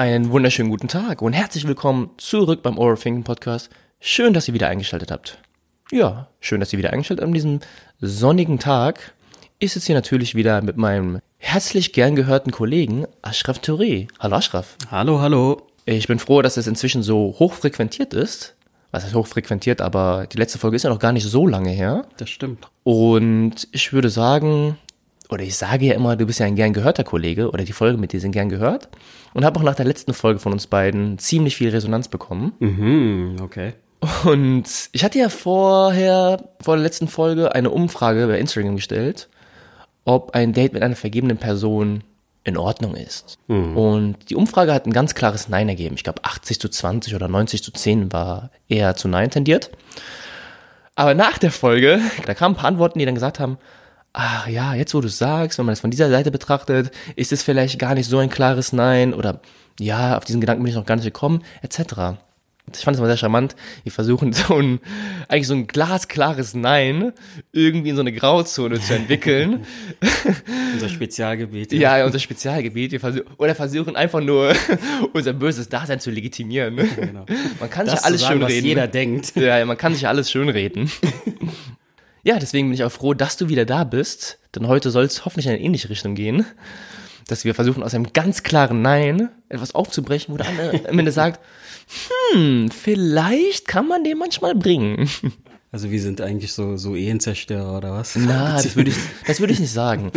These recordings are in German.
Einen wunderschönen guten Tag und herzlich willkommen zurück beim Overthinking Podcast. Schön, dass ihr wieder eingeschaltet habt. Ja, schön, dass ihr wieder eingeschaltet habt an diesem sonnigen Tag. Ich sitze hier natürlich wieder mit meinem herzlich gern gehörten Kollegen Ashraf Touré. Hallo Ashraf. Hallo, hallo. Ich bin froh, dass es inzwischen so hoch frequentiert ist. Was heißt hoch frequentiert, aber die letzte Folge ist ja noch gar nicht so lange her. Das stimmt. Und ich würde sagen, oder ich sage ja immer, du bist ja ein gern gehörter Kollege oder die Folge mit dir sind gern gehört. Und habe auch nach der letzten Folge von uns beiden ziemlich viel Resonanz bekommen. Mhm, okay. Und ich hatte ja vorher, vor der letzten Folge, eine Umfrage bei Instagram gestellt, ob ein Date mit einer vergebenen Person in Ordnung ist. Und die Umfrage hat ein ganz klares Nein ergeben. Ich glaube 80 zu 20 oder 90 zu 10 war eher zu Nein tendiert. Aber nach der Folge, da kamen ein paar Antworten, die dann gesagt haben, ach ja, jetzt wo du sagst, wenn man das von dieser Seite betrachtet, ist es vielleicht gar nicht so ein klares Nein oder ja, auf diesen Gedanken bin ich noch gar nicht gekommen, etc. Ich fand es mal sehr charmant. Die versuchen so ein, eigentlich so ein glasklares Nein irgendwie in so eine Grauzone zu entwickeln. Unser Spezialgebiet. ja, unser Spezialgebiet. Wir versuchen, oder versuchen einfach nur unser böses Dasein zu legitimieren. Genau. Man kann Das sich ja alles sagen, schön was reden. jeder denkt. Ja, ja, man kann sich ja alles schön reden. Ja, deswegen bin ich auch froh, dass du wieder da bist, denn heute soll es hoffentlich in eine ähnliche Richtung gehen, dass wir versuchen, aus einem ganz klaren Nein etwas aufzubrechen, wo der andere am Ende sagt, hm, vielleicht kann man den manchmal bringen. Also wir sind eigentlich so, so Ehenzerstörer oder was? Na, das würde ich, das würde ich nicht sagen.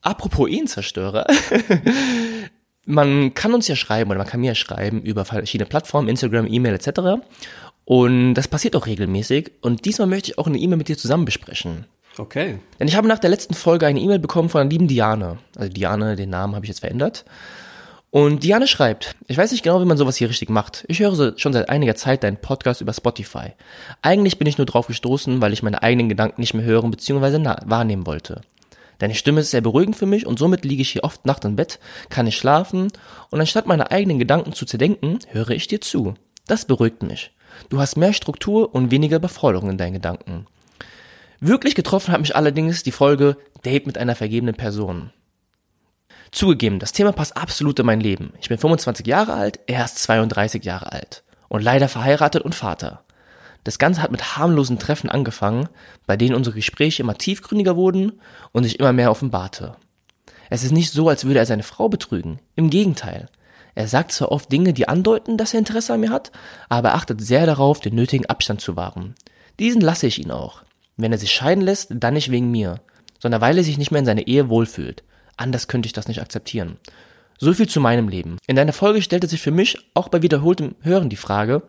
Apropos Ehenzerstörer. Man kann uns ja schreiben oder man kann mir ja schreiben über verschiedene Plattformen, Instagram, E-Mail etc. Und das passiert auch regelmäßig. Und diesmal möchte ich auch eine E-Mail mit dir zusammen besprechen. Okay. Denn ich habe nach der letzten Folge eine E-Mail bekommen von der lieben Diane. Also Diane, den Namen habe ich jetzt verändert. Und Diane schreibt, ich weiß nicht genau, wie man sowas hier richtig macht. Ich höre so- schon seit einiger Zeit deinen Podcast über Spotify. Eigentlich bin ich nur drauf gestoßen, weil ich meine eigenen Gedanken nicht mehr hören bzw. wahrnehmen wollte. Deine Stimme ist sehr beruhigend für mich und somit liege ich hier oft Nacht im Bett, kann nicht schlafen und anstatt meine eigenen Gedanken zu zerdenken, höre ich dir zu. Das beruhigt mich. Du hast mehr Struktur und weniger Überforderung in deinen Gedanken. Wirklich getroffen hat mich allerdings die Folge Date mit einer vergebenen Person. Zugegeben, das Thema passt absolut in mein Leben. Ich bin 25 Jahre alt, er ist 32 Jahre alt und leider verheiratet und Vater. Das Ganze hat mit harmlosen Treffen angefangen, bei denen unsere Gespräche immer tiefgründiger wurden und sich immer mehr offenbarte. Es ist nicht so, als würde er seine Frau betrügen. Im Gegenteil. Er sagt zwar oft Dinge, die andeuten, dass er Interesse an mir hat, aber er achtet sehr darauf, den nötigen Abstand zu wahren. Diesen lasse ich ihn auch. Wenn er sich scheiden lässt, dann nicht wegen mir, sondern weil er sich nicht mehr in seiner Ehe wohlfühlt. Anders könnte ich das nicht akzeptieren. So viel zu meinem Leben. In deiner Folge stellte sich für mich auch bei wiederholtem Hören die Frage,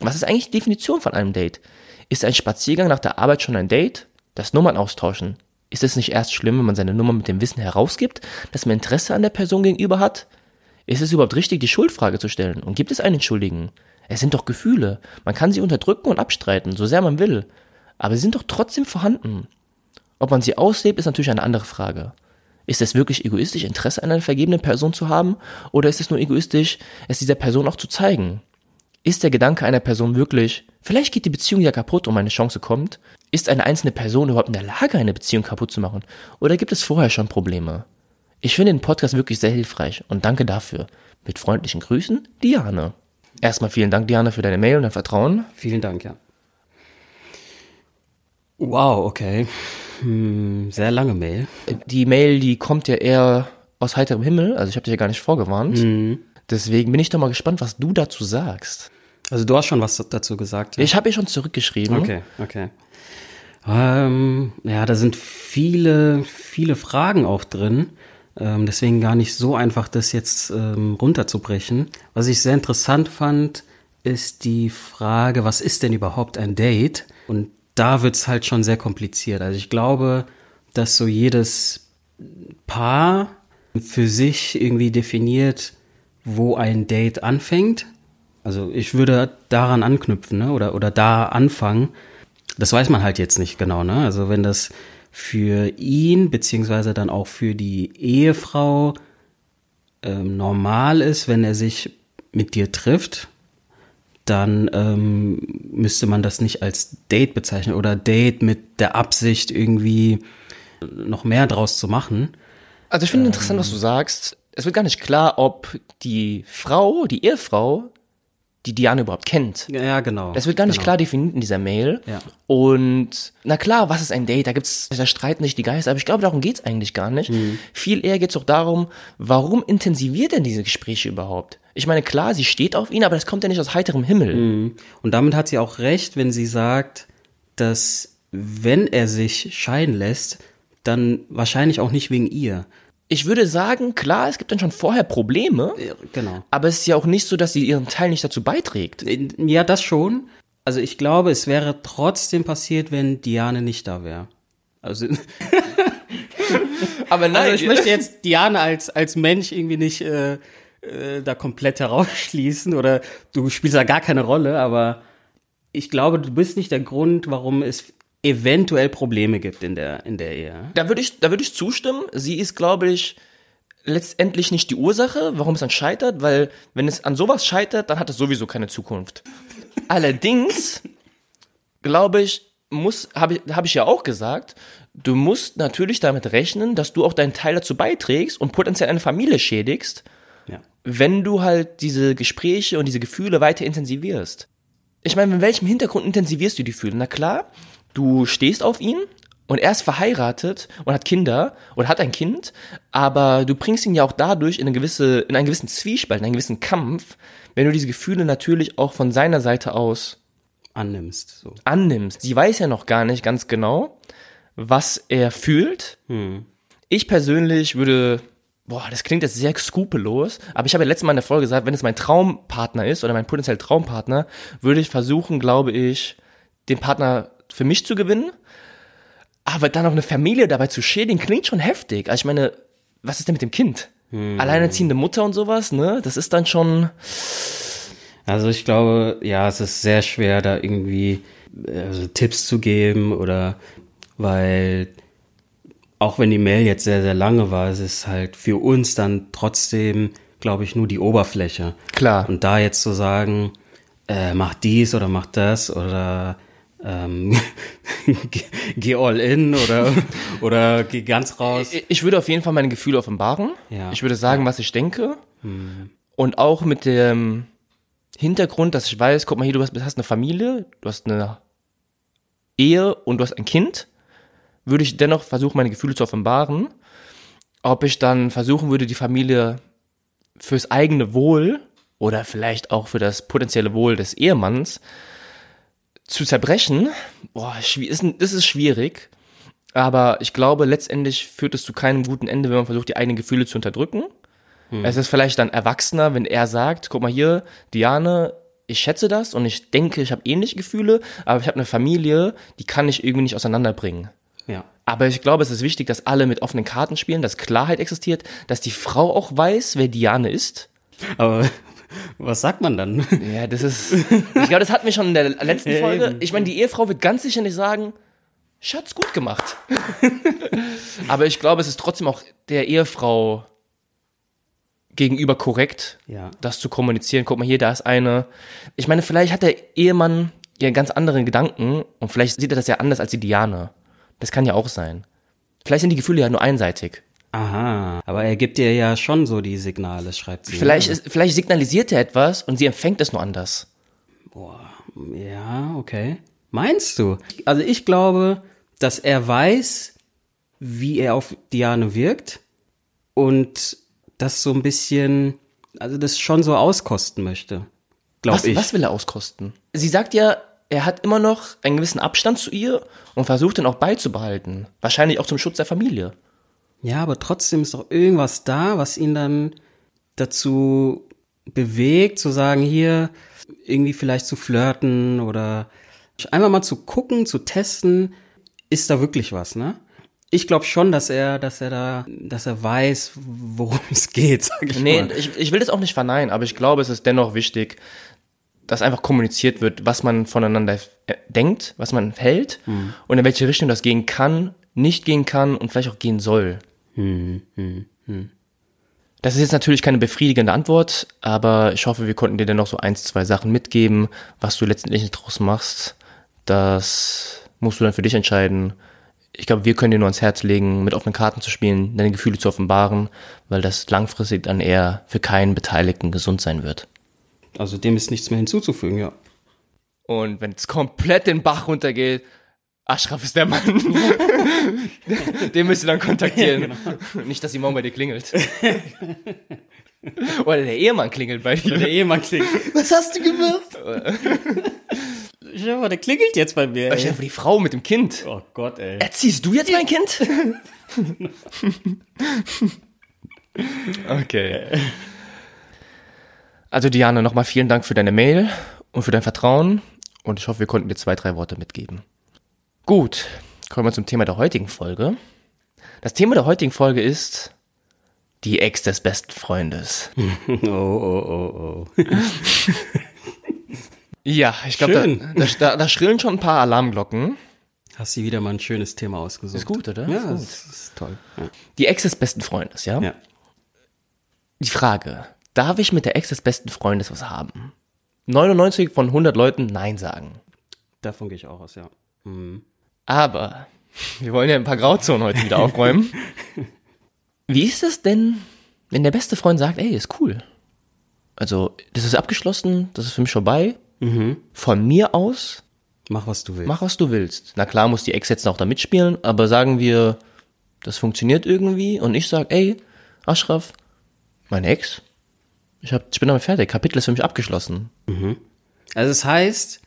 was ist eigentlich die Definition von einem Date? Ist ein Spaziergang nach der Arbeit schon ein Date? Das Nummern austauschen. Ist es nicht erst schlimm, wenn man seine Nummer mit dem Wissen herausgibt, dass man Interesse an der Person gegenüber hat? Ist es überhaupt richtig, die Schuldfrage zu stellen? Und gibt es einen Schuldigen? Es sind doch Gefühle. Man kann sie unterdrücken und abstreiten, so sehr man will. Aber sie sind doch trotzdem vorhanden. Ob man sie auslebt, ist natürlich eine andere Frage. Ist es wirklich egoistisch, Interesse an einer vergebenen Person zu haben? Oder ist es nur egoistisch, es dieser Person auch zu zeigen? Ist der Gedanke einer Person wirklich, vielleicht geht die Beziehung ja kaputt und meine Chance kommt? Ist eine einzelne Person überhaupt in der Lage, eine Beziehung kaputt zu machen? Oder gibt es vorher schon Probleme? Ich finde den Podcast wirklich sehr hilfreich und danke dafür. Mit freundlichen Grüßen, Diane. Erstmal vielen Dank, Diane, für deine Mail und dein Vertrauen. Vielen Dank, ja. Wow, okay. Hm, sehr lange Mail. Die Mail, die kommt ja eher aus heiterem Himmel, also ich habe dich ja gar nicht vorgewarnt. Deswegen bin ich doch mal gespannt, was du dazu sagst. Also du hast schon was dazu gesagt. Ja? Ich habe ihr schon zurückgeschrieben. Okay, okay. Ähm, ja, da sind viele, viele Fragen auch drin. Ähm, deswegen gar nicht so einfach, das jetzt ähm, runterzubrechen. Was ich sehr interessant fand, ist die Frage, was ist denn überhaupt ein Date? Und da wird's halt schon sehr kompliziert. Also ich glaube, dass so jedes Paar für sich irgendwie definiert, wo ein Date anfängt. Also ich würde daran anknüpfen, ne? Oder, oder da anfangen. Das weiß man halt jetzt nicht genau, ne? Also wenn das für ihn, beziehungsweise dann auch für die Ehefrau ähm, normal ist, wenn er sich mit dir trifft, dann ähm, müsste man das nicht als Date bezeichnen oder Date mit der Absicht irgendwie noch mehr draus zu machen. Also ich finde interessant, was du sagst. es wird gar nicht klar, ob die Frau, die Ehefrau, die Diane überhaupt kennt. Ja, genau. Das wird gar nicht genau. klar definiert in dieser Mail. Ja. Und na klar, was ist ein Date? Da gibt's, da streiten sich die Geister, aber ich glaube, darum geht's eigentlich gar nicht. Mhm. Viel eher geht's doch darum, warum intensiviert denn diese Gespräche überhaupt? Ich meine, klar, sie steht auf ihn, aber das kommt ja nicht aus heiterem Himmel. Mhm. Und damit hat sie auch recht, wenn sie sagt, dass wenn er sich scheiden lässt, dann wahrscheinlich auch nicht wegen ihr. Ich würde sagen, klar, es gibt dann schon vorher Probleme, Genau. aber es ist ja auch nicht so, dass sie ihren Teil nicht dazu beiträgt. Ja, das schon. Also ich glaube, es wäre trotzdem passiert, wenn Diane nicht da wäre. Also, Aber also ich möchte jetzt Diane als, als Mensch irgendwie nicht äh, äh, da komplett herausschließen oder du spielst da gar keine Rolle, aber ich glaube, du bist nicht der Grund, warum es eventuell Probleme gibt in der, in der Ehe. Da würde ich, da würde ich zustimmen. Sie ist, glaube ich, letztendlich nicht die Ursache, warum es dann scheitert, weil wenn es an sowas scheitert, dann hat es sowieso keine Zukunft. Allerdings, glaube ich, muss, habe ich, hab ich ja auch gesagt, du musst natürlich damit rechnen, dass du auch deinen Teil dazu beiträgst und potenziell eine Familie schädigst, Ja. wenn du halt diese Gespräche und diese Gefühle weiter intensivierst. Ich meine, mit welchem Hintergrund intensivierst du die Gefühle? Na klar, du stehst auf ihn und er ist verheiratet und hat Kinder oder hat ein Kind, aber du bringst ihn ja auch dadurch in, eine gewisse, in einen gewissen Zwiespalt, in einen gewissen Kampf, wenn du diese Gefühle natürlich auch von seiner Seite aus Annimmst. So. annimmst. Sie weiß ja noch gar nicht ganz genau, was er fühlt. Ich persönlich würde, boah, das klingt jetzt sehr skrupellos, aber ich habe ja letztes Mal in der Folge gesagt, wenn es mein Traumpartner ist oder mein potenzieller Traumpartner, würde ich versuchen, glaube ich, den Partner für mich zu gewinnen. Aber dann noch eine Familie dabei zu schädigen, klingt schon heftig. Also ich meine, was ist denn mit dem Kind? Alleinerziehende Mutter und sowas, ne? Das ist dann schon, Also ich glaube, ja, es ist sehr schwer, da irgendwie also Tipps zu geben oder weil auch wenn die Mail jetzt sehr, sehr lange war, es ist halt für uns dann trotzdem, glaube ich, nur die Oberfläche. Klar. Und da jetzt zu sagen, äh, mach dies oder mach das oder ähm, geh, all in oder, oder geh ganz raus. Ich- würde auf jeden Fall meine Gefühle offenbaren. Ja. Ich würde sagen, was ich denke. Und auch mit dem Hintergrund, dass ich weiß, guck mal hier, du hast, hast eine Familie, du hast eine Ehe und du hast ein Kind, würde ich dennoch versuchen, meine Gefühle zu offenbaren. Ob ich dann versuchen würde, die Familie fürs eigene Wohl oder vielleicht auch für das potenzielle Wohl des Ehemanns zu zerbrechen, boah, ist, ist schwierig. Aber ich glaube, letztendlich führt es zu keinem guten Ende, wenn man versucht, die eigenen Gefühle zu unterdrücken. Es ist vielleicht dann erwachsener, wenn er sagt, guck mal hier, Diane, ich schätze das und ich denke, ich habe ähnliche Gefühle, aber ich habe eine Familie, die kann ich irgendwie nicht auseinanderbringen. Ja. Aber ich glaube, es ist wichtig, dass alle mit offenen Karten spielen, dass Klarheit existiert, dass die Frau auch weiß, wer Diane ist. Aber was sagt man dann? Ja, das ist. Ich glaube, das hatten wir schon in der letzten Ja, Folge. eben. Ich meine, die Ehefrau wird ganz sicher nicht sagen, Schatz, gut gemacht. Aber ich glaube, es ist trotzdem auch der Ehefrau gegenüber korrekt, Ja. das zu kommunizieren. Guck mal hier, da ist eine. Ich meine, vielleicht hat der Ehemann ja ganz andere Gedanken und vielleicht sieht er das ja anders als die Diane. Das kann ja auch sein. Vielleicht sind die Gefühle ja nur einseitig. Aha, aber er gibt dir ja schon so die Signale, schreibt sie. Vielleicht, ist, vielleicht signalisiert er etwas und sie empfängt es nur anders. Ja, okay. Meinst du? Also ich glaube, dass er weiß, wie er auf Diane wirkt und das so ein bisschen, also das schon so auskosten möchte. Glaube Was, ich. was will er auskosten? Sie sagt ja, er hat immer noch einen gewissen Abstand zu ihr und versucht ihn auch beizubehalten. Wahrscheinlich auch zum Schutz der Familie. Ja, aber trotzdem ist doch irgendwas da, was ihn dann dazu bewegt, zu sagen, hier irgendwie vielleicht zu flirten oder einfach mal zu gucken, zu testen, ist da wirklich was, ne? Ich glaube schon, dass er, dass er da, dass er weiß, worum es geht, sag ich Nee, mal. ich, ich will das auch nicht verneinen, aber ich glaube, es ist dennoch wichtig, dass einfach kommuniziert wird, was man voneinander denkt, was man hält und in welche Richtung das gehen kann, nicht gehen kann und vielleicht auch gehen soll. Das ist jetzt natürlich keine befriedigende Antwort, aber ich hoffe, wir konnten dir dennoch so eins, zwei Sachen mitgeben, was du letztendlich draus machst. Das musst du dann für dich entscheiden. ich glaube, wir können dir nur ans Herz legen, mit offenen Karten zu spielen, deine Gefühle zu offenbaren, weil das langfristig dann eher für keinen Beteiligten gesund sein wird. Also dem ist nichts mehr hinzuzufügen, ja. Und wenn es komplett den Bach runtergeht, Aschraf ist der Mann. Den müsst ihr dann kontaktieren. Ja, genau. Nicht, dass die morgen bei dir klingelt. Oder der Ehemann klingelt bei dir. Der Ehemann klingelt. Was hast du gemacht? Schau mal, der klingelt jetzt bei mir. Ich habe die Frau mit dem Kind. Oh Gott, ey. Erziehst du jetzt mein Kind? okay. Also Diana, nochmal vielen Dank für deine Mail und für dein Vertrauen und ich hoffe, wir konnten dir zwei, drei Worte mitgeben. Gut, kommen wir zum Thema der heutigen Folge. Das Thema der heutigen Folge ist die Ex des besten Freundes. Oh, oh, oh, oh. Ja, ich glaube, da, da, da, schrillen schon ein paar Alarmglocken. Hast du wieder mal ein schönes Thema ausgesucht. Ist gut, oder? Ja, Ist gut. das ist toll. Ja. Die Ex des besten Freundes, ja? ja. Die Frage, darf ich mit der Ex des besten Freundes was haben? 99 von 100 Leuten Nein sagen. Davon gehe ich auch aus, ja. Mhm. Aber wir wollen ja ein paar Grauzonen heute wieder aufräumen. Wie ist es denn, wenn der beste Freund sagt, ey, ist cool. Also, das ist abgeschlossen, das ist für mich vorbei. Von mir aus, Mach, was du willst. mach was du willst. Na klar muss die Ex jetzt noch da mitspielen, aber sagen wir, das funktioniert irgendwie und ich sag, ey, Ashraf, meine Ex, ich, hab, ich bin damit fertig, Kapitel ist für mich abgeschlossen. Also es heißt,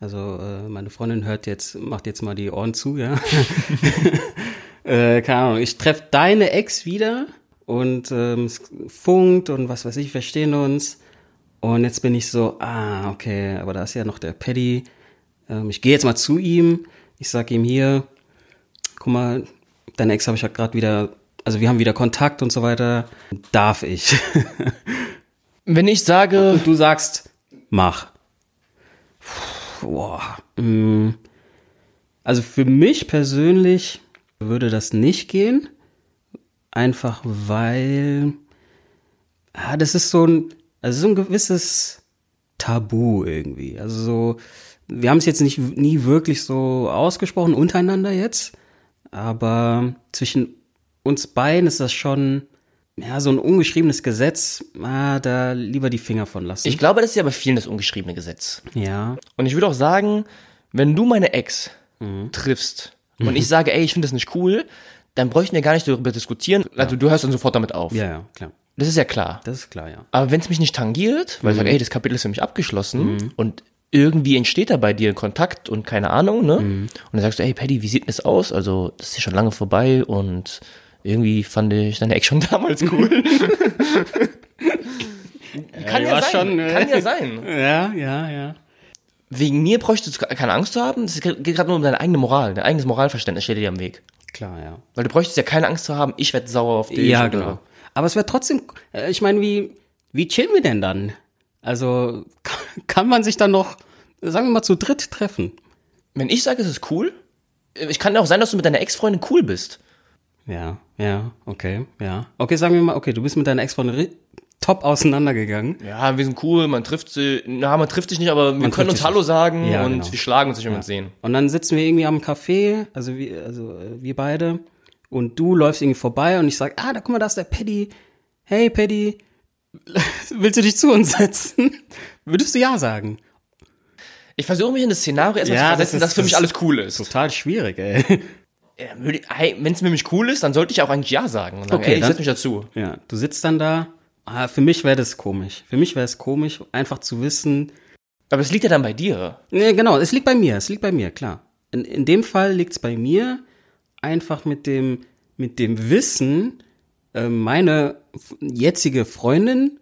also äh, meine Freundin hört jetzt, macht jetzt mal die Ohren zu, ja. äh, keine Ahnung, ich treffe deine Ex wieder und ähm, es funkt und was weiß ich, verstehen uns. Und jetzt bin ich so, ah, okay, aber da ist ja noch der Paddy. Ähm, ich gehe jetzt mal zu ihm. Ich sag ihm hier, guck mal, deine Ex habe ich ja gerade wieder, also wir haben wieder Kontakt und so weiter. Darf ich? Wenn ich sage, Und du sagst, mach. Puh, Boah. mm. Also für mich persönlich würde das nicht gehen. Einfach weil, ah, das ist so ein, also so ein gewisses Tabu irgendwie. Also so, wir haben es jetzt nicht nie wirklich so ausgesprochen untereinander jetzt, aber zwischen uns beiden ist das schon, ja, so ein ungeschriebenes Gesetz, ah, da lieber die Finger von lassen. ich glaube, das ist ja bei vielen das ungeschriebene Gesetz. ja. Und ich würde auch sagen, wenn du meine Ex triffst und ich sage, ey, ich finde das nicht cool, dann bräuchten wir gar nicht darüber diskutieren. Also du hörst dann sofort damit auf. Ja, ja, klar. Das ist ja klar. Das ist klar, ja. Aber wenn es mich nicht tangiert, weil ich sage, ey, das Kapitel ist für mich abgeschlossen und irgendwie entsteht da bei dir ein Kontakt und keine Ahnung, ne? Und dann sagst du, ey, Paddy, wie sieht denn das aus? Also, das ist ja schon lange vorbei und irgendwie fand ich deine Ex schon damals cool. kann ja, war sein. schon, äh, kann ja sein. Ja, ja, ja. Wegen mir bräuchtest du keine Angst zu haben. Es geht gerade nur um deine eigene Moral. Dein eigenes Moralverständnis steht dir am Weg. Klar, ja. Weil du bräuchtest ja keine Angst zu haben, ich werde sauer auf dich. Ja, oder- genau. Aber es wäre trotzdem, äh, ich meine, wie, wie chillen wir denn dann? Also, kann, kann man sich dann noch, sagen wir mal, zu dritt treffen? Wenn ich sage, es ist cool, ich kann ja auch sein, dass du mit deiner Ex-Freundin cool bist. Ja, ja, okay, ja. Okay, sagen wir mal, okay, du bist mit deiner Ex-Freundin top auseinandergegangen. Ja, wir sind cool, man trifft sie, na, man trifft sich nicht, aber wir Man können uns Hallo sagen Ja, und genau. wir schlagen uns nicht, wenn wir uns sehen. Und dann sitzen wir irgendwie am Café, also wir, also äh, wir beide, und du läufst irgendwie vorbei und ich sag, ah, da guck mal, da ist der Paddy. Hey, Paddy, willst du dich zu uns setzen? Würdest du ja sagen? Ich versuche mich in das Szenario erstmal Ja, zu versetzen, das dass für mich alles cool ist. Total schwierig, ey. Wenn es für mich cool ist, dann sollte ich auch eigentlich Ja sagen und sagen, Okay, ey, ich setze mich dazu. Ja, du sitzt dann da. Ah, für mich wäre das komisch. Für mich wäre es komisch, einfach zu wissen. Aber es liegt ja dann bei dir. Nee, genau, es liegt bei mir, es liegt bei mir, klar. In, in dem Fall liegt es bei mir einfach mit dem, mit dem Wissen, äh, meine jetzige Freundin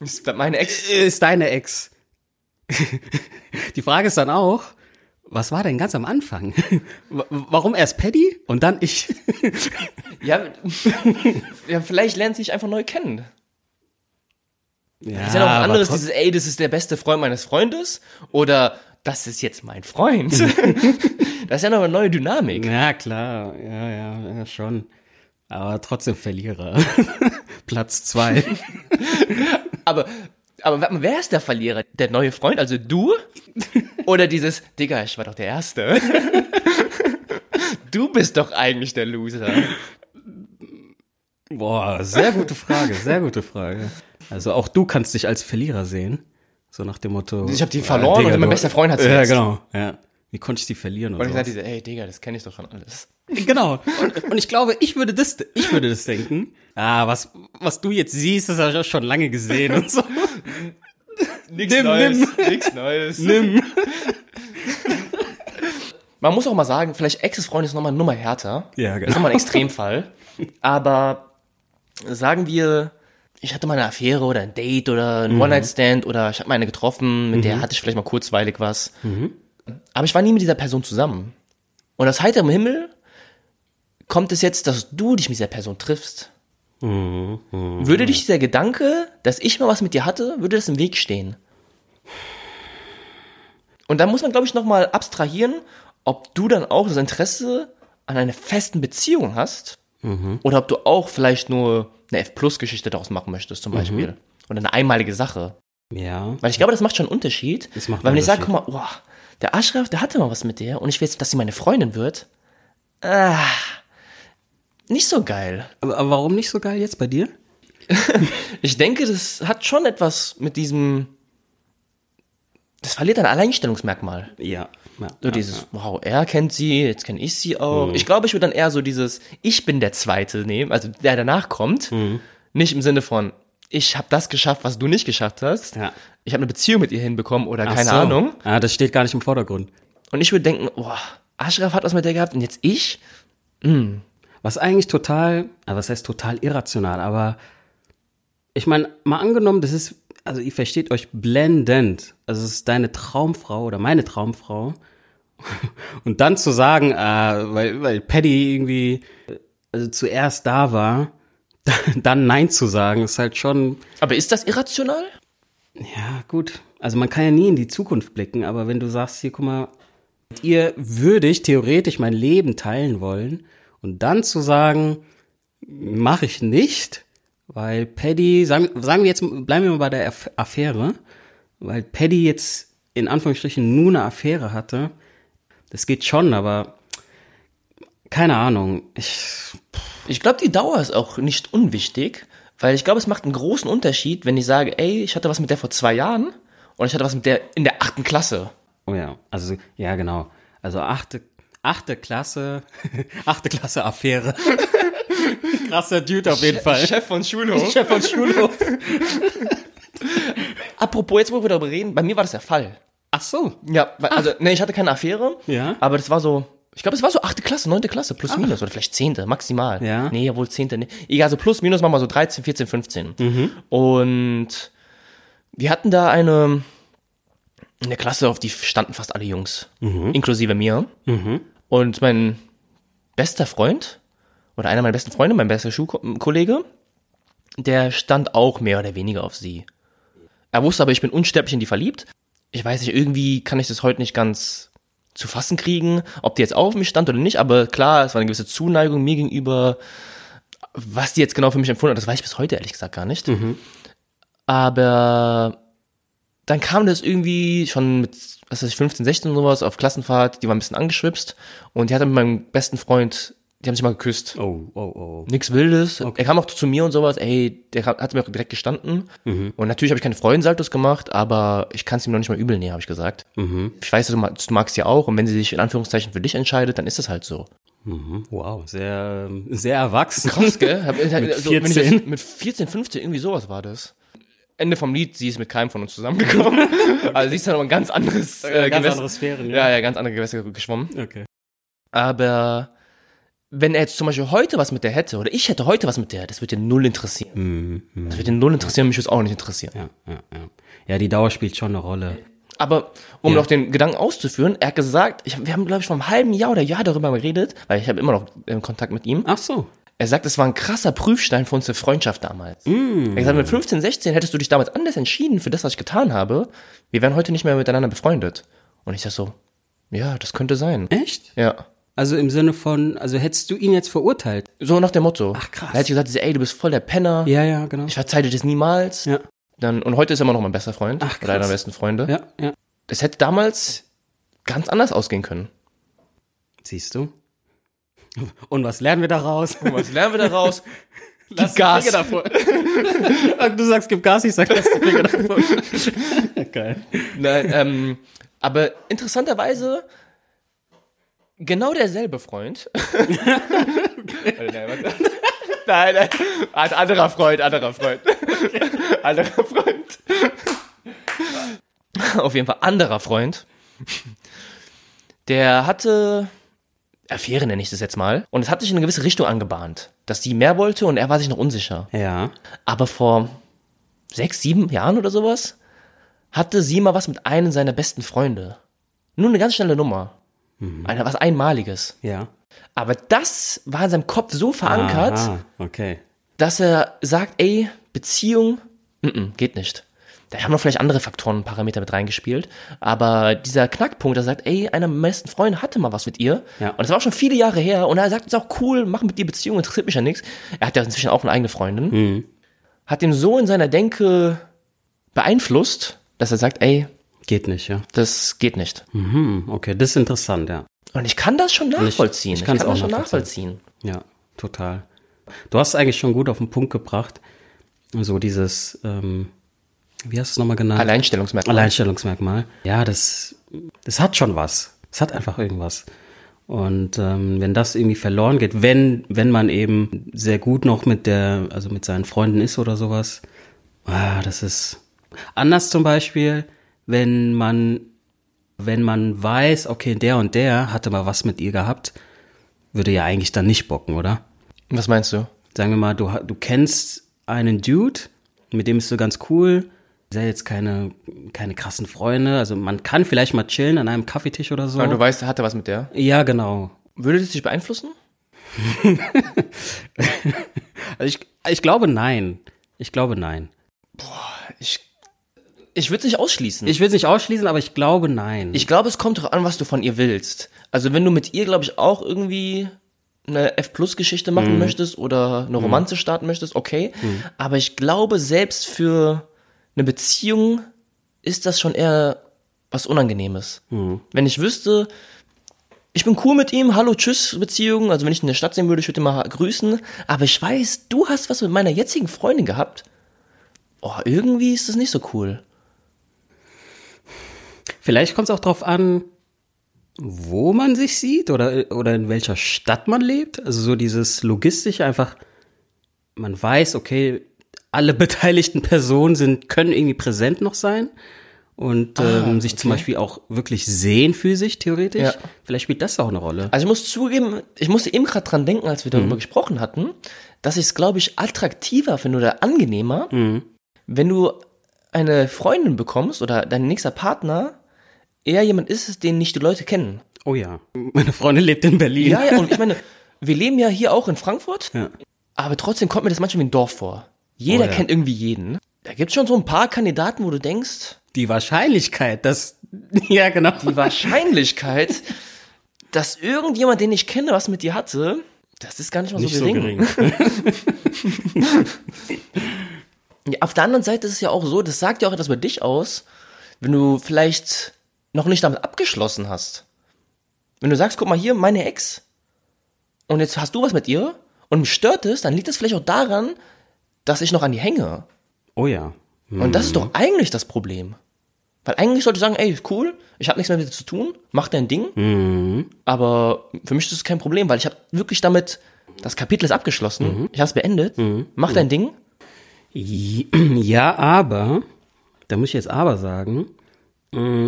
Ist meine Ex. ist deine Ex. Die Frage ist dann auch, was war denn ganz am Anfang? Warum erst Paddy und dann ich? Ja, ja, vielleicht lernt sie sich einfach neu kennen. Ja, Ist ja noch was anderes, dieses, ey, das ist der beste Freund meines Freundes oder das ist jetzt mein Freund. das ist ja noch eine neue Dynamik. Ja, klar, ja, ja, ja, schon. Aber trotzdem Verlierer. Platz zwei. Aber, aber wer ist der Verlierer? Der neue Freund, also du? Oder dieses, Digga, ich war doch der Erste. Du bist doch eigentlich der Loser. Boah, sehr gute Frage, sehr gute Frage. Also auch du kannst dich als Verlierer sehen. So nach dem Motto. Ich hab die verloren und mein bester Freund hat sie Ja, jetzt. genau. Ja. Wie konnte ich die verlieren? Und Oder ich sagte diese, ey Digga, das kenne ich doch schon alles. Genau. Und, und ich glaube, ich würde das, ich würde das denken. Ah, was, was du jetzt siehst, das habe ich schon lange gesehen und so. Nix Nimm, Neues. nimm. Nix Neues. Nimm. Man muss auch mal sagen, vielleicht Ex-Freund ist nochmal eine Nummer härter. Ja, Das genau. ist nochmal ein Extremfall. Aber sagen wir, ich hatte mal eine Affäre oder ein Date oder ein One-Night-Stand oder ich habe mal eine getroffen, mit der hatte ich vielleicht mal kurzweilig was. Aber ich war nie mit dieser Person zusammen. Und aus heiterem Himmel kommt es jetzt, dass du dich mit dieser Person triffst. Würde dich dieser Gedanke, dass ich mal was mit dir hatte, würde das im Weg stehen? Und da muss man, glaube ich, nochmal abstrahieren, ob du dann auch das Interesse an einer festen Beziehung hast oder ob du auch vielleicht nur eine F-Plus-Geschichte daraus machen möchtest, zum Beispiel. Oder eine einmalige Sache. Ja. Weil ich glaube, das macht schon einen Unterschied. Das macht Weil wenn ich sage, guck mal, boah, der Ashraf, der hatte mal was mit der und ich will jetzt, dass sie meine Freundin wird. Ah, nicht so geil. Aber, aber warum nicht so geil jetzt bei dir? Ich denke, das hat schon etwas mit diesem. Das verliert ein Alleinstellungsmerkmal. Ja. ja So dieses, wow, er kennt sie, jetzt kenne ich sie auch. Ich glaube, ich würde dann eher so dieses, ich bin der Zweite nehmen, also der danach kommt. Nicht im Sinne von, ich habe das geschafft, was du nicht geschafft hast. Ja. Ich habe eine Beziehung mit ihr hinbekommen oder Ach keine so. Ahnung. Ah, das steht gar nicht im Vordergrund. Und ich würde denken, boah, Ashraf hat was mit der gehabt und jetzt ich? Was eigentlich total, also was heißt total irrational, aber ich meine, mal angenommen, das ist, also ihr versteht euch blendend. Also es ist deine Traumfrau oder meine Traumfrau. Und dann zu sagen, äh, weil, weil Paddy irgendwie also zuerst da war, dann Nein zu sagen, ist halt schon, Aber ist das irrational? Ja, gut. Also man kann ja nie in die Zukunft blicken, aber wenn du sagst, hier, guck mal, mit ihr würde ich theoretisch mein Leben teilen wollen und dann zu sagen, mache ich nicht, weil Paddy, sagen, sagen wir jetzt, bleiben wir mal bei der Aff- Affäre, weil Paddy jetzt in Anführungsstrichen nur eine Affäre hatte, das geht schon, aber keine Ahnung, ich, Ich glaube, die Dauer ist auch nicht unwichtig, weil ich glaube, es macht einen großen Unterschied, wenn ich sage, ey, ich hatte was mit der vor zwei Jahren und ich hatte was mit der in der achten Klasse. Oh ja, also ja genau. Also achte, achte Klasse, achte Klasse Affäre. Krasser Dude auf jeden Fall. Chef von Schulhof. Chef von Schulhof. Apropos, jetzt wo wir darüber reden, bei mir war das der Fall. Ach so. Ja, also, ne, ich hatte keine Affäre, Ja. aber das war so, ich glaube, es war so achte Klasse, neunte Klasse, plus minus, oder vielleicht zehnte, maximal. Ja. Nee, wohl zehnte, nee. Egal, so plus minus machen wir so 13, 14, 15. Und wir hatten da eine, eine Klasse, auf die standen fast alle Jungs, inklusive mir. Und mein bester Freund, oder einer meiner besten Freunde, mein bester Schulkollege, der stand auch mehr oder weniger auf sie. Er wusste aber, ich bin unsterblich in die verliebt. Ich weiß nicht, irgendwie kann ich das heute nicht ganz zu fassen kriegen, ob die jetzt auf mich stand oder nicht, aber klar, es war eine gewisse Zuneigung mir gegenüber. Was die jetzt genau für mich empfunden hat, das weiß ich bis heute ehrlich gesagt gar nicht. Aber dann kam das irgendwie schon mit, was weiß ich, 15, 16 und sowas auf Klassenfahrt, die war ein bisschen angeschwipst und die hatte mit meinem besten Freund, die haben sich mal geküsst. Oh, oh, oh. Nix Wildes. Er kam auch zu mir und sowas, ey, der hat mir auch direkt gestanden. Und natürlich habe ich keine Freundensaltos gemacht, aber ich kann es ihm noch nicht mal übel nehmen, habe ich gesagt. Ich weiß, du, mag- du magst sie auch und wenn sie sich in Anführungszeichen für dich entscheidet, dann ist das halt so. Wow, sehr, sehr erwachsen. Krass, gell? Mit, Mit so, wenn ich 14? das- mit 14, 15, irgendwie sowas war das. Ende vom Lied, sie ist mit keinem von uns zusammengekommen. also sie ist dann aber ein ganz anderes, äh, Ganz Gewässer- andere Sphären, Ja, ja, ganz andere Gewässer geschwommen. Okay. Aber wenn er jetzt zum Beispiel heute was mit der hätte, oder ich hätte heute was mit der, das würde ihn null interessieren. Das würde ihn null interessieren, mich würde es auch nicht interessieren. Ja, ja, ja. Ja, die Dauer spielt schon eine Rolle. Aber um Ja. noch den Gedanken auszuführen, er hat gesagt, ich, wir haben, glaube ich, vor einem halben Jahr oder Jahr darüber geredet, weil ich habe immer noch äh, Kontakt mit ihm. Ach so. Er sagt, es war ein krasser Prüfstein für unsere Freundschaft damals. Er hat gesagt, mit 15, 16 hättest du dich damals anders entschieden für das, was ich getan habe. Wir wären heute nicht mehr miteinander befreundet. Und ich sag so, ja, das könnte sein. Echt? Ja. Also im Sinne von, also hättest du ihn jetzt verurteilt? So nach dem Motto. Ach, krass. Er hat gesagt, ey, du bist voll der Penner. Ja, ja, genau. Ich verzeih dir das niemals. Ja, Dann, und heute ist er immer noch mein bester Freund. Ach, oder einer krass. der besten Freunde. ja, ja. Das hätte damals ganz anders ausgehen können. Siehst du? Und was lernen wir daraus? Und was lernen wir daraus? Die Gas. Du sagst, gib Gas, ich sag, lass die Finger davor. Geil. Nein, ähm, aber interessanterweise genau derselbe Freund. nein, nein, nein, Ein anderer Freund, anderer Freund. anderer Freund. Auf jeden Fall anderer Freund. Der hatte Affäre nenne ich das jetzt mal. Und es hat sich in eine gewisse Richtung angebahnt, dass sie mehr wollte und er war sich noch unsicher. Ja. Aber vor sechs, sieben Jahren oder sowas hatte sie mal was mit einem seiner besten Freunde. Nur eine ganz schnelle Nummer. Eine, was Einmaliges. Ja. Aber das war in seinem Kopf so verankert, Aha, okay. dass er sagt, ey, Beziehung, mm -mm, geht nicht. Da haben noch vielleicht andere Faktoren, Parameter mit reingespielt. Aber dieser Knackpunkt, er sagt, ey, einer meiner besten Freunde hatte mal was mit ihr. Ja. Und das war auch schon viele Jahre her. Und er sagt, ist auch cool, mach mit dir Beziehung, interessiert mich ja nichts. Er hat ja inzwischen auch eine eigene Freundin. Mhm. Hat ihn so in seiner Denke beeinflusst, dass er sagt, ey, Geht nicht, ja. das geht nicht. Mhm, okay, das ist interessant, ja. Und ich kann das schon nachvollziehen. ich Ich, kann's kann auch das schon nachvollziehen. nachvollziehen. Ja, total. Du hast es eigentlich schon gut auf den Punkt gebracht. So dieses, ähm, wie hast du es nochmal genannt? Alleinstellungsmerkmal. Alleinstellungsmerkmal. Ja, das, das hat schon was. Es hat einfach irgendwas. Und ähm, wenn das irgendwie verloren geht, wenn, wenn man eben sehr gut noch mit der, also mit seinen Freunden ist oder sowas, ah, das ist anders zum Beispiel, wenn man, wenn man weiß, okay, der und der hatte mal was mit ihr gehabt, würde ja eigentlich dann nicht bocken, oder? Was meinst du? sagen wir mal, du, du kennst einen Dude, mit dem bist du ganz cool, seid jetzt keine, keine krassen Freunde, also man kann vielleicht mal chillen an einem Kaffeetisch oder so. Weil du weißt, er hatte was mit der. ja, genau. Würde das dich beeinflussen? Also ich, ich glaube nein. Ich glaube nein. Ich, ich würde es nicht ausschließen. Ich will es nicht ausschließen, aber ich glaube nein. Ich glaube, es kommt doch an, was du von ihr willst. Also wenn du mit ihr, glaube ich, auch irgendwie eine F-Plus-Geschichte machen Mhm. möchtest oder eine Romanze starten möchtest, okay. Aber ich glaube, selbst für eine Beziehung ist das schon eher was Unangenehmes. Mhm. Wenn ich wüsste, ich bin cool mit ihm, hallo, tschüss, Beziehung. Also wenn ich ihn in der Stadt sehen würde, ich würde ihn mal grüßen. Aber ich weiß, du hast was mit meiner jetzigen Freundin gehabt. Oh, irgendwie ist das nicht so cool. Vielleicht kommt es auch drauf an, wo man sich sieht oder, oder in welcher Stadt man lebt. Also so dieses logistische einfach, man weiß, okay, alle beteiligten Personen sind, können irgendwie präsent noch sein und ähm, sich zum okay. Beispiel auch wirklich sehen physisch, theoretisch. Ja. Vielleicht spielt das auch eine Rolle. Also ich muss zugeben, ich musste eben gerade dran denken, als wir darüber gesprochen hatten, dass ich es, glaube ich, attraktiver finde oder angenehmer, wenn du eine Freundin bekommst oder dein nächster Partner eher jemand ist, den nicht die Leute kennen. Oh ja, meine Freundin lebt in Berlin. Ja, ja, und ich meine, wir leben ja hier auch in Frankfurt, Ja. aber trotzdem kommt mir das manchmal wie ein Dorf vor. Jeder Oh ja. kennt irgendwie jeden. Da gibt es schon so ein paar Kandidaten, wo du denkst, Die Wahrscheinlichkeit, dass, ja genau. die Wahrscheinlichkeit, dass irgendjemand, den ich kenne, was mit dir hatte, das ist gar nicht mal nicht so so gering. gering. Ja, auf der anderen Seite ist es ja auch so, das sagt ja auch etwas über dich aus, wenn du vielleicht noch nicht damit abgeschlossen hast. Wenn du sagst, guck mal hier, meine Ex, und jetzt hast du was mit ihr und mich stört es, dann liegt es vielleicht auch daran, dass ich noch an die hänge. Oh ja. Und das ist doch eigentlich das Problem. Weil eigentlich sollte ich sagen, ey, cool, ich habe nichts mehr mit dir zu tun, mach dein Ding. Mhm. Aber für mich ist das kein Problem, weil ich habe wirklich damit, das Kapitel ist abgeschlossen, ich habe es beendet, mach dein Ding. Ja, aber, da muss ich jetzt aber sagen,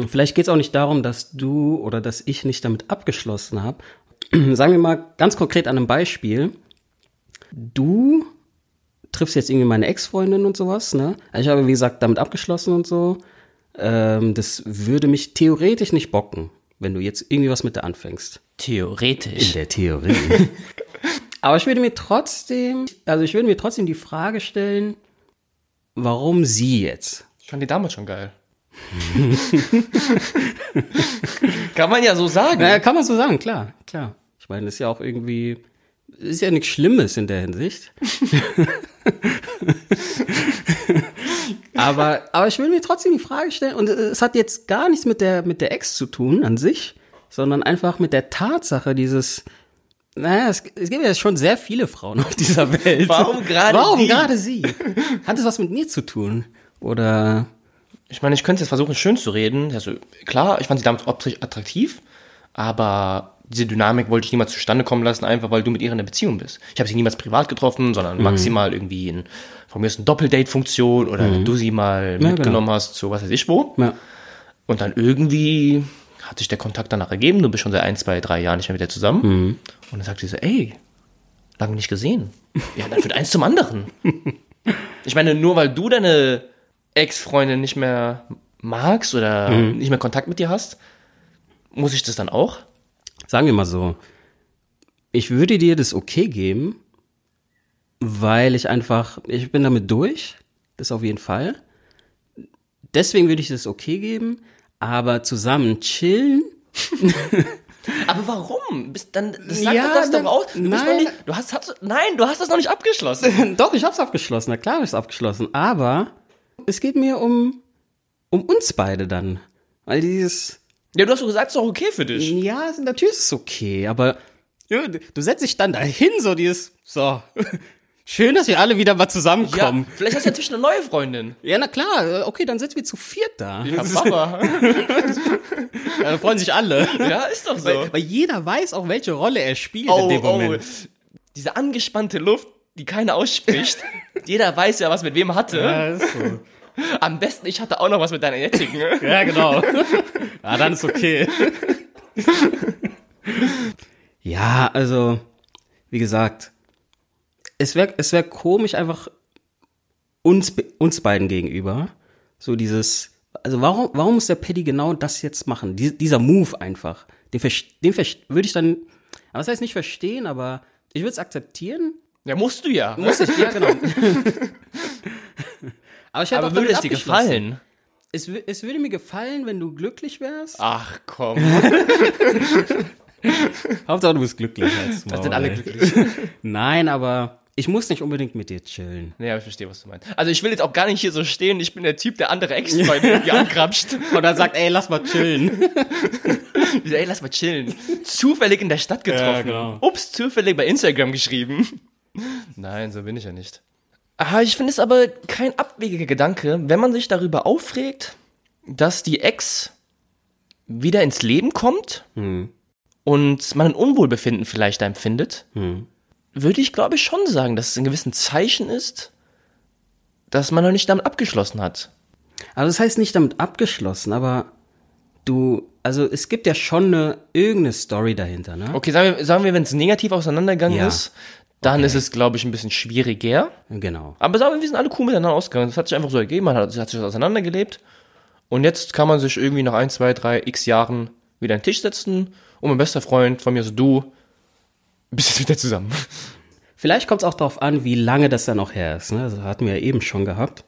vielleicht geht es auch nicht darum, dass du oder dass ich nicht damit abgeschlossen habe. Sagen wir mal ganz konkret an einem Beispiel. Du triffst jetzt irgendwie meine Ex-Freundin und sowas, ne? Also ich habe, wie gesagt, damit abgeschlossen und so. Ähm, das würde mich theoretisch nicht bocken, wenn du jetzt irgendwie was mit der anfängst. In Theoretisch. der Theorie. Aber ich würde mir trotzdem, also ich würde mir trotzdem die Frage stellen, warum sie jetzt? Ich fand die damals schon geil. Kann man ja so sagen. Naja, kann man so sagen, klar, klar. Ich meine, das ist ja auch irgendwie, ist ja nichts Schlimmes in der Hinsicht. aber, aber ich will mir trotzdem die Frage stellen, und es hat jetzt gar nichts mit der, mit der Ex zu tun an sich, sondern einfach mit der Tatsache dieses, naja, es, es gibt ja schon sehr viele Frauen auf dieser Welt. Warum gerade Warum sie? gerade sie? Hat es was mit mir zu tun? Oder Ich meine, ich könnte jetzt versuchen, schön zu reden. Also, klar, ich fand sie damals optisch attraktiv, aber diese Dynamik wollte ich niemals zustande kommen lassen, einfach weil du mit ihr in einer Beziehung bist. Ich habe sie niemals privat getroffen, sondern maximal irgendwie in, von mir ist eine Doppeldate-Funktion oder wenn du sie mal genau. mitgenommen hast, zu was weiß ich wo. ja, Und dann irgendwie hat sich der Kontakt danach ergeben. Du bist schon seit ein, zwei, drei Jahren nicht mehr mit der zusammen. Und dann sagt sie so, ey, lange nicht gesehen. Ja, dann wird eins zum anderen. Ich meine, nur weil du deine Ex-Freundin nicht mehr magst oder nicht mehr Kontakt mit dir hast, muss ich das dann auch? sagen wir mal so, ich würde dir das okay geben, weil ich einfach, ich bin damit durch, das auf jeden Fall. Deswegen würde ich das okay geben, aber zusammen chillen, Aber warum? Bist dann, das sagt Ja, doch das dann- doch aus. Du nein. nicht, du hast, hast, nein, du hast das noch nicht abgeschlossen. Doch, ich hab's abgeschlossen. Na klar, hab ich's abgeschlossen. Aber es geht mir um, um uns beide dann. Weil dieses, Ja, du hast doch gesagt, es ist doch okay für dich. ja, natürlich ist es okay, aber ja, du setzt dich dann dahin, so dieses, so, schön, dass wir alle wieder mal Ja, zusammenkommen. vielleicht hast du ja zwischen eine neue Freundin. Ja, na klar, okay, dann sitzen wir zu viert da. Ja, Papa. Ja, da freuen sich alle. ja, ist doch so. Weil, weil jeder weiß auch, welche Rolle er spielt Oh, in dem oh, Moment. diese angespannte Luft, die keiner ausspricht. Jeder weiß ja, was mit wem hatte. Ja, ist so. Am besten, ich hatte auch noch was mit deiner jetzigen. ja, genau. ja, dann ist okay. ja, also, wie gesagt, es wäre es wär komisch einfach uns, uns beiden gegenüber. So dieses, also warum, warum muss der Paddy genau das jetzt machen? Dies, dieser Move einfach. Den, den würde ich dann, aber das heißt nicht verstehen, aber ich würde es akzeptieren. Ja, musst du ja. Muss ich, ja, genau. aber ich hätte Aber würde es dir gefallen? Es, es würde mir gefallen, wenn du glücklich wärst. Ach komm, Hauptsache du bist glücklich. Als das sind alle glücklich. Nein, aber ich muss nicht unbedingt mit dir chillen. Ja, ich verstehe, was du meinst. Also ich will jetzt auch gar nicht hier so stehen, ich bin der Typ, der andere Ex-Freunde irgendwie angrapscht. Und dann sagt, ey, lass mal chillen. Ey, lass mal chillen. Zufällig in der Stadt getroffen. Ja, genau. Ups, zufällig bei Instagram geschrieben. Nein, so bin ich ja nicht. Ah, ich finde es aber kein abwegiger Gedanke, wenn man sich darüber aufregt, dass die Ex wieder ins Leben kommt Hm. und man ein Unwohlbefinden vielleicht empfindet, Hm. würde ich glaube ich schon sagen, dass es ein gewissen Zeichen ist, dass man noch nicht damit abgeschlossen hat. Also das heißt nicht damit abgeschlossen, aber du, also es gibt ja schon eine irgendeine Story dahinter, ne? Okay, sagen wir, sagen wir wenn es negativ auseinandergegangen Ja. ist, dann ist es, glaube ich, ein bisschen schwieriger. Genau. Aber wir, wir sind alle cool miteinander ausgegangen. Das hat sich einfach so ergeben, man hat, hat sich auseinandergelebt. Und jetzt kann man sich irgendwie nach ein, zwei, drei x Jahren wieder an den Tisch setzen und mein bester Freund von mir, also du, bist jetzt wieder zusammen. Vielleicht kommt es auch darauf an, wie lange das dann noch her ist. Ne? Das hatten wir ja eben schon gehabt.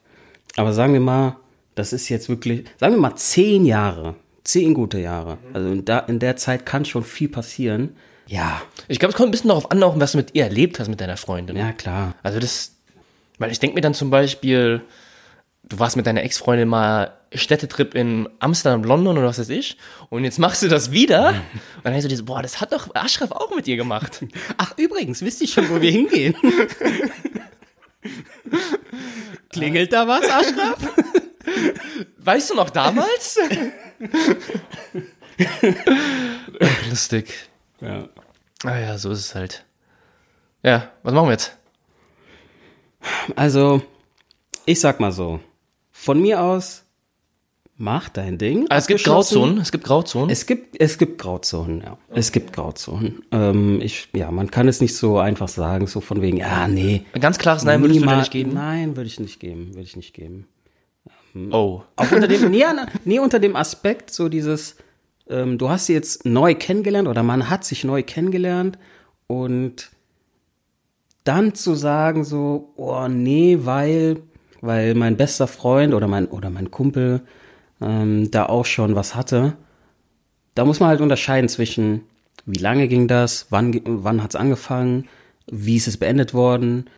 Aber sagen wir mal, das ist jetzt wirklich, sagen wir mal zehn Jahre, zehn gute Jahre. Also in, da, in der Zeit kann schon viel passieren. Ja, Ich glaube, es kommt ein bisschen darauf an, auch was du mit ihr erlebt hast, mit deiner Freundin. ja klar. Also das, weil ich denke mir dann zum Beispiel, du warst mit deiner Ex-Freundin mal Städtetrip in Amsterdam, London oder was weiß ich, und jetzt machst du das wieder, und dann denkst du dir so, boah, das hat doch Ashraf auch mit ihr gemacht. Ach übrigens, wisst ihr schon, wo wir hingehen? Klingelt da was, Aschraf? Weißt du noch damals? Lustig. Ja. Ah ja, so ist es halt. Ja, was machen wir jetzt? Also, ich sag mal so, von mir aus, mach dein Ding. Ah, es gibt. Grauzonen, es gibt Grauzonen. Es gibt, es gibt Grauzonen, ja. Es gibt Grauzonen. Ähm, ich, ja, man kann es nicht so einfach sagen, so von wegen, ja, nee. Ein ganz klares Nein würdest du dir niemals- nicht geben? Nein, würde ich nicht geben, würde ich nicht geben. Oh. Auch unter dem, nee, nee, unter dem Aspekt, so dieses, ähm, du hast sie jetzt neu kennengelernt oder man hat sich neu kennengelernt und dann zu sagen so, oh nee, weil, weil mein bester Freund oder mein, oder mein Kumpel ähm, da auch schon was hatte, da muss man halt unterscheiden zwischen, wie lange ging das, wann, wann hat's angefangen, wie ist es beendet worden,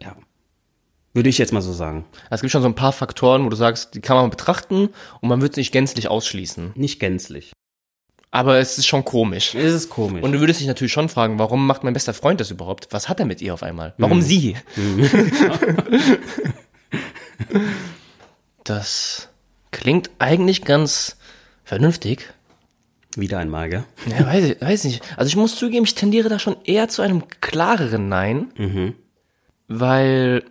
ja. Würde ich jetzt mal so sagen. Es gibt schon so ein paar Faktoren, wo du sagst, die kann man betrachten und man wird es nicht gänzlich ausschließen. Nicht gänzlich. Aber es ist schon komisch. Es ist komisch. Und du würdest dich natürlich schon fragen, warum macht mein bester Freund das überhaupt? Was hat er mit ihr auf einmal? Warum Mhm. sie? das klingt eigentlich ganz vernünftig. Wieder einmal, gell? Ja, weiß, ich, weiß nicht. Also ich muss zugeben, ich tendiere da schon eher zu einem klareren Nein. Weil,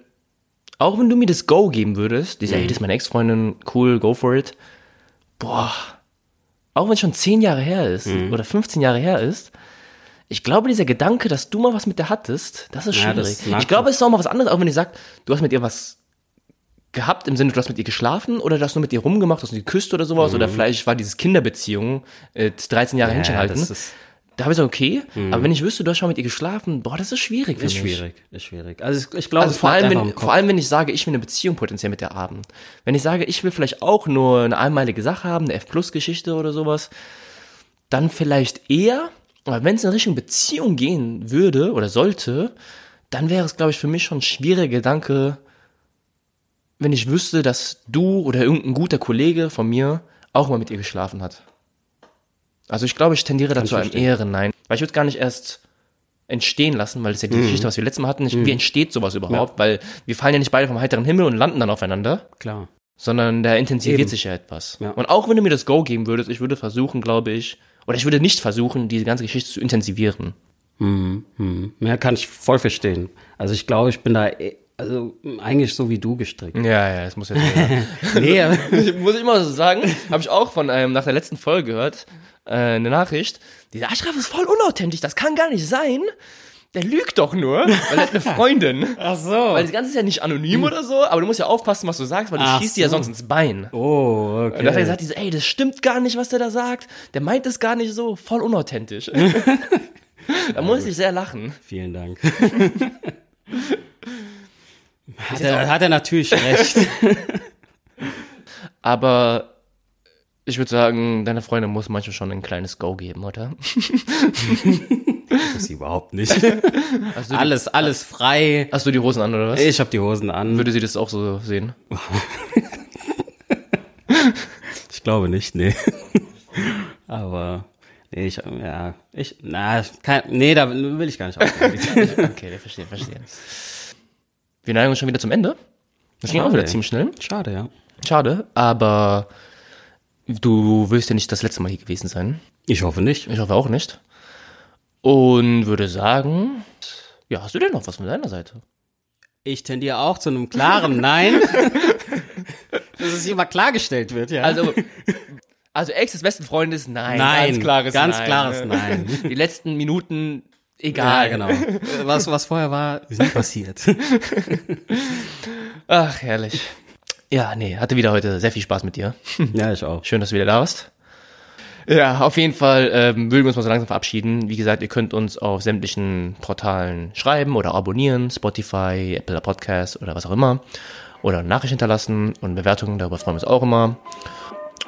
auch wenn du mir das Go geben würdest, dieser, hey, das ist meine Ex-Freundin, cool, go for it. Boah. Auch wenn es schon 10 Jahre her ist oder 15 Jahre her ist, ich glaube, dieser Gedanke, dass du mal was mit der hattest, das ist Ja, schwierig. das ich glaube, es ist auch mal was anderes, auch wenn ihr sagt, du hast mit ihr was gehabt, im Sinne, du hast mit ihr geschlafen oder du hast nur mit ihr rumgemacht, hast du geküsst oder sowas, oder vielleicht war dieses Kinderbeziehung, äh, 13 Jahre Händchen halten. Ist, Da habe ich gesagt, okay, aber wenn ich wüsste, du hast schon mit ihr geschlafen, boah, das ist schwierig für ist mich. schwierig. Ist schwierig. Also ich, ich glaube, Also vor allem, wenn, vor allem, wenn ich sage, ich will eine Beziehung potenziell mit der haben. Wenn ich sage, ich will vielleicht auch nur eine einmalige Sache haben, eine F-Plus-Geschichte oder sowas, dann vielleicht eher, aber wenn es in Richtung Beziehung gehen würde oder sollte, dann wäre es, glaube ich, für mich schon ein schwieriger Gedanke, wenn ich wüsste, dass du oder irgendein guter Kollege von mir auch mal mit ihr geschlafen hat. Also ich glaube, ich tendiere dazu einem eher Nein. Weil ich würde gar nicht erst entstehen lassen, weil das ist ja Mhm. die Geschichte, was wir letztes Mal hatten, nicht, wie entsteht sowas überhaupt, weil wir fallen ja nicht beide vom heiteren Himmel und landen dann aufeinander, Klar. sondern da intensiviert Eben. sich ja etwas. Ja. Und auch wenn du mir das Go geben würdest, ich würde versuchen, glaube ich, oder ich würde nicht versuchen, diese ganze Geschichte zu intensivieren. Hm. Mehr kann ich voll verstehen. Also ich glaube, ich bin da eh- also eigentlich so wie du gestrickt. Ja, ja, das muss jetzt nee, muss ich mal so sagen, habe ich auch von einem nach der letzten Folge gehört, äh, eine Nachricht. Dieser Aschraf ist voll unauthentisch, das kann gar nicht sein. Der lügt doch nur, weil er hat eine Freundin. Ach so. Weil das Ganze ist ja nicht anonym oder so, aber du musst ja aufpassen, was du sagst, weil du Ach schießt dir ja so. sonst ins Bein. oh, Und dann hat er okay. gesagt, diese, ey, das stimmt gar nicht, was der da sagt. Der meint es gar nicht so, voll unauthentisch. da muss ich sehr lachen. Vielen Dank. Hat, er, hat er natürlich recht. Aber ich würde sagen, deine Freundin muss manchmal schon ein kleines Go geben, oder? Das überhaupt nicht. Hast du, die, Alles, alles frei. hast du die Hosen an, oder was? Ich habe die Hosen an. Würde sie das auch so sehen? Ich glaube nicht, nee. Aber nee, ich, ja, ich, na, kein, nee, da will ich gar nicht aufhören. Okay, verstehe, verstehe. Wir neigen uns schon wieder zum Ende. Das ging auch Schade. wieder ziemlich schnell. Schade, ja. Schade, aber du wirst ja nicht das letzte Mal hier gewesen sein. Ich hoffe nicht. Ich hoffe auch nicht. Und würde sagen, ja, hast du denn noch was von deiner Seite? Ich tendiere auch zu einem klaren Nein. Dass es immer klargestellt wird, ja. Also, also Ex des besten Freundes, nein. Nein, ganz klares ganz Nein. klares Nein. Die letzten Minuten, ja, egal. genau. Was, was vorher war, ist nicht passiert. Ach, herrlich. Ja, nee, hatte wieder heute sehr viel Spaß mit dir. Ja, ich auch. Schön, dass du wieder da warst. Ja, auf jeden Fall ähm, würden wir uns mal so langsam verabschieden. Wie gesagt, ihr könnt uns auf sämtlichen Portalen schreiben oder abonnieren, Spotify, Apple Podcast oder was auch immer. Oder Nachricht hinterlassen und Bewertungen, darüber freuen wir uns auch immer.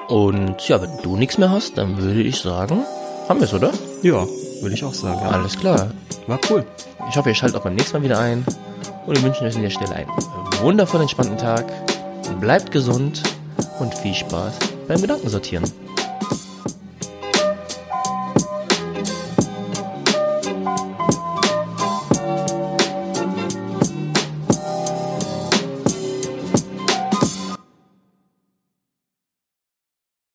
Und ja, wenn du nichts mehr hast, dann würde ich sagen, haben wir es, oder? Ja, würde ich auch sagen. Ja. Alles klar. War cool. Ich hoffe, ihr schaltet auch beim nächsten Mal wieder ein. Und wir wünschen euch an der Stelle einen wundervollen, entspannten Tag. Bleibt gesund und viel Spaß beim Gedankensortieren.